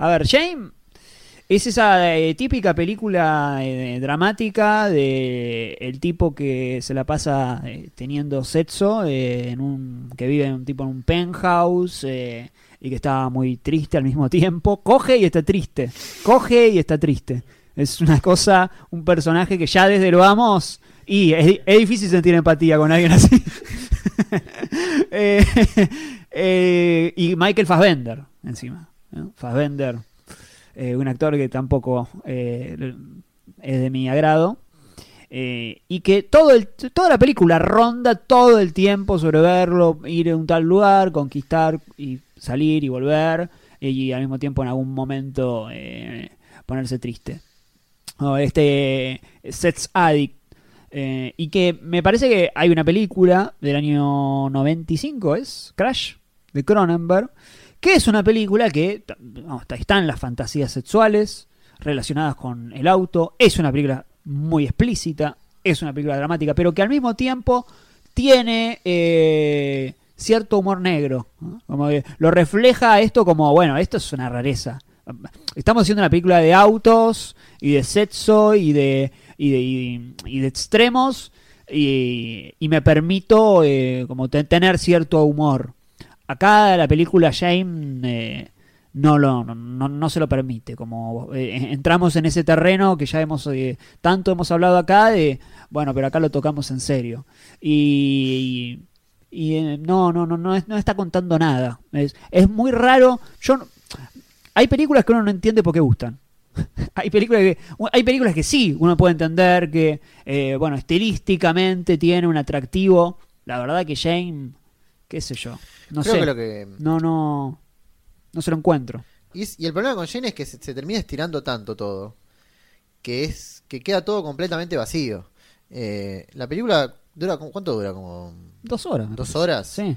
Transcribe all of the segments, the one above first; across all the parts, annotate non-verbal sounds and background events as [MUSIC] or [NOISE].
A ver, Shame es esa eh, típica película eh, dramática de el tipo que se la pasa eh, teniendo sexo en un que vive en un tipo en un penthouse y que está muy triste al mismo tiempo. Coge y está triste. Coge y está triste. Es una cosa, un personaje que ya desde lo vamos y es, es difícil sentir empatía con alguien así. [LAUGHS] [LAUGHS] Y Michael Fassbender encima. Fassbender eh, un actor que tampoco eh, es de mi agrado. eh, y que todo el, toda la película ronda todo el tiempo sobre verlo, ir a un tal lugar, conquistar y salir y volver, y, al mismo tiempo en algún momento ponerse triste. Este Sets Addict. y que me parece que hay una película del año 95, ¿es? Crash, de Cronenberg, que es una película que no, está- están las fantasías sexuales relacionadas con el auto, es una película muy explícita, es una película dramática, pero que al mismo tiempo tiene eh, cierto humor negro, como lo refleja esto como, bueno, esto es una rareza. Estamos haciendo una película de autos y de sexo y de, y de, y- de extremos y, me permito eh, como te- tener cierto humor. Acá la película Shame eh, no, lo, no, no- se lo permite. Como eh, entramos en ese terreno que ya hemos eh, tanto hemos hablado acá de bueno, pero acá lo tocamos en serio. Y, y, no, no, no, no, no está contando nada. Es, es muy raro. Yo hay películas que uno no entiende por qué gustan. [LAUGHS] hay películas que hay películas que sí uno puede entender que bueno estilísticamente tiene un atractivo. La verdad que Shane, qué sé yo, no Creo sé. que lo que. No, no. No se lo encuentro. Y, el problema con Jane es que se, se termina estirando tanto todo. Que es. que queda todo completamente vacío. Eh, la película dura. ¿Cuánto dura? Como. Dos horas. ¿Dos horas? Sí.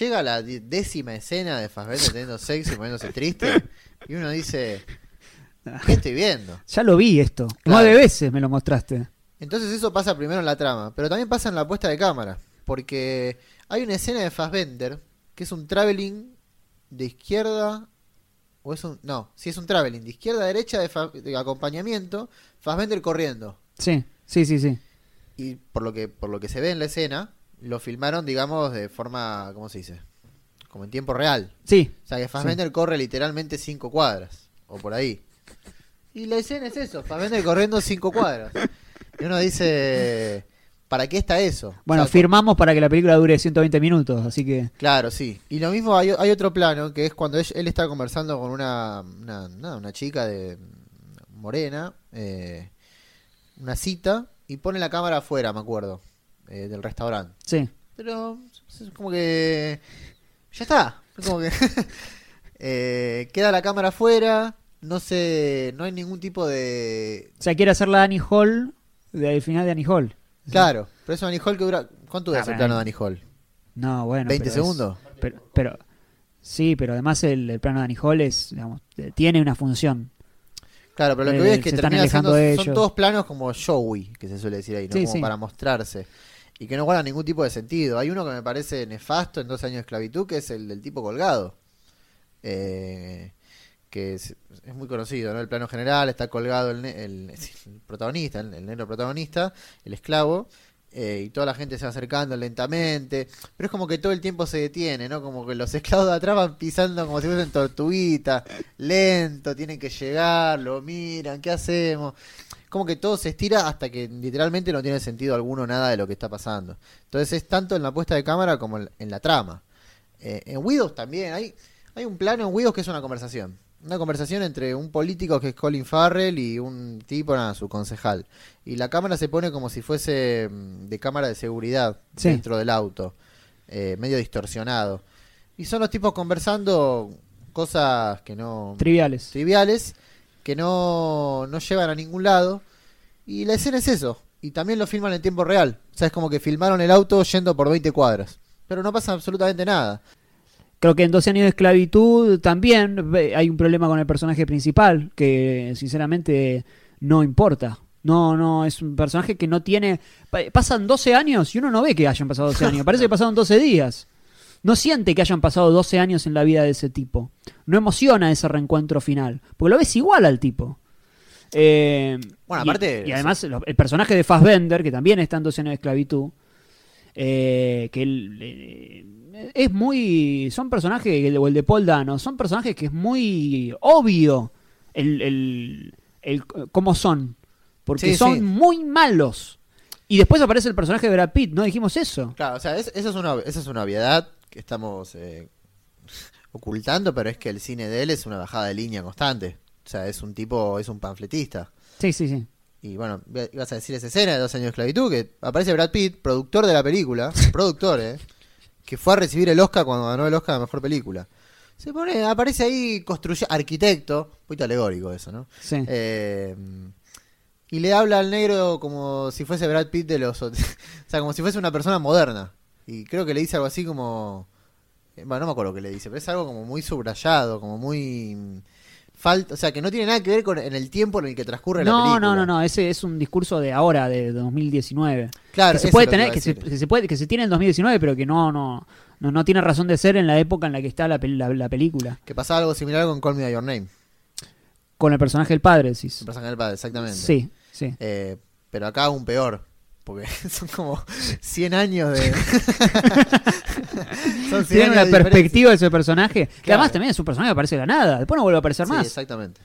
Llega la décima escena de Fassbender teniendo sexo y poniéndose triste. Y uno dice. [LAUGHS] ¿Qué estoy viendo? Ya lo vi esto. Claro. Nueve veces me lo mostraste. Entonces eso pasa primero en la trama, pero también pasa en la puesta de cámara, porque hay una escena de Fassbender que es un traveling de izquierda o es un no, sí es un traveling de izquierda a derecha de, Fa- de acompañamiento, Fassbender corriendo Sí, sí, sí, sí. y por lo que por lo que se ve en la escena lo filmaron digamos de forma ¿cómo se dice? Como en tiempo real. Sí, O sea que Fassbender corre literalmente cinco cuadras o por ahí. Y la escena es eso, Fassbender corriendo cinco cuadras. Y uno dice, ¿para qué está eso? Bueno, O sea, firmamos para que la película dure 120 minutos, así que. Claro, sí. Y lo mismo hay, hay otro plano, que es cuando él, él está conversando con una, una, nada, una chica de morena, eh, una cita, y pone la cámara afuera, me acuerdo, eh, del restaurante. Sí. Pero es como que... Ya está. Es como que... [LAUGHS] eh, queda la cámara afuera, no sé, no hay ningún tipo de... O sea, quiere hacer la Annie Hall del final de Annie Hall. Claro, pero eso Danny Hall que dura... ¿Cuánto dura Ah, ese plano de Danny Hall? No, bueno. ¿20 pero es- segundos? pero, pero- sí, pero además el, el plano de Annie Hall es, digamos, eh, tiene una función. Claro, pero lo que Eh, veo es que termina siendo, son ellos. todos planos como showy, que se suele decir ahí, ¿no? Sí, como sí. para mostrarse. Y que no guardan ningún tipo de sentido. Hay uno que me parece nefasto en dos años de esclavitud, que es el del tipo colgado. Eh, que es, es muy conocido, ¿no? El plano general, está colgado el, el- el protagonista, el, negro protagonista, el esclavo, eh, y toda la gente se va acercando lentamente, pero es como que todo el tiempo se detiene, ¿no? Como que los esclavos de atrás van pisando como si fuesen tortuguitas, lento, tienen que llegar, lo miran, ¿qué hacemos? Como que todo se estira hasta que literalmente no tiene sentido alguno nada de lo que está pasando. Entonces es tanto en la puesta de cámara como en, en la trama. Eh, en Widows también, hay, hay un plano en Widows que es una conversación. Una conversación entre un político que es Colin Farrell y un tipo, nada, su concejal. Y la cámara se pone como si fuese mm, de cámara de seguridad Sí. dentro del auto, eh, medio distorsionado. Y son los tipos conversando cosas que no... Triviales. triviales, que no, no llevan a ningún lado. Y la escena es eso. Y también lo filman en tiempo real. O sea, es como que filmaron el auto yendo por 20 cuadras. Pero no pasa absolutamente nada. Creo que en 12 años de esclavitud también ve- hay un problema con el personaje principal, que sinceramente no importa. No, no, es un personaje que no tiene... pa- Pasan 12 años y uno no ve que hayan pasado 12 años, parece que pasaron 12 días. no siente que hayan pasado 12 años en la vida de ese tipo. No emociona ese reencuentro final. Porque lo ves igual al tipo. Eh, Bueno, aparte- Y, además, el personaje de Fassbender, que también está en 12 años de esclavitud. Eh, que eh, es muy. Son personajes, o el de Paul Dano, son personajes que es muy obvio el, el, el- cómo son. Porque Sí, son sí. muy malos. Y después aparece el personaje de Brad Pitt, ¿no dijimos eso? Claro, o sea, es- eso es una, esa es una obviedad que estamos eh, [LAUGHS] ocultando, pero es que el cine de él es una bajada de línea constante. O sea, es un tipo, es un panfletista. Sí, sí, sí. Y bueno, ibas a decir esa escena de dos años de esclavitud, que aparece Brad Pitt, productor de la película, [LAUGHS] productor, eh, que fue a recibir el Oscar cuando ganó el Oscar a Mejor Película. Se pone, aparece ahí, construye, arquitecto, un poquito alegórico eso, ¿no? sí. Eh, y le habla al negro como si fuese Brad Pitt de los... [LAUGHS] o sea, como si fuese una persona moderna. Y creo que le dice algo así como... eh, Bueno, no me acuerdo qué le dice, pero es algo como muy subrayado, como muy... Falta, o sea, que no tiene nada que ver con en el tiempo en el que transcurre la No, película. no, no, no, ese es un discurso de ahora, de 2019. Claro, que se puede tener, que se, decir. que se puede, que se tiene en 2019, pero que no, no, no, no tiene razón de ser en la época en la que está la, pel- la, la película. Que pasaba algo similar con Call Me By Your Name. Con el personaje del padre, decís. Se pasa en el padre, exactamente. Sí, sí. Eh, pero acá aún peor. Porque [LAUGHS] son como 100 años de. [LAUGHS] son 100 Tiene años una de perspectiva de ese personaje, que Claro. además también es un personaje que aparece de la nada, después no vuelve a aparecer Sí, más. exactamente.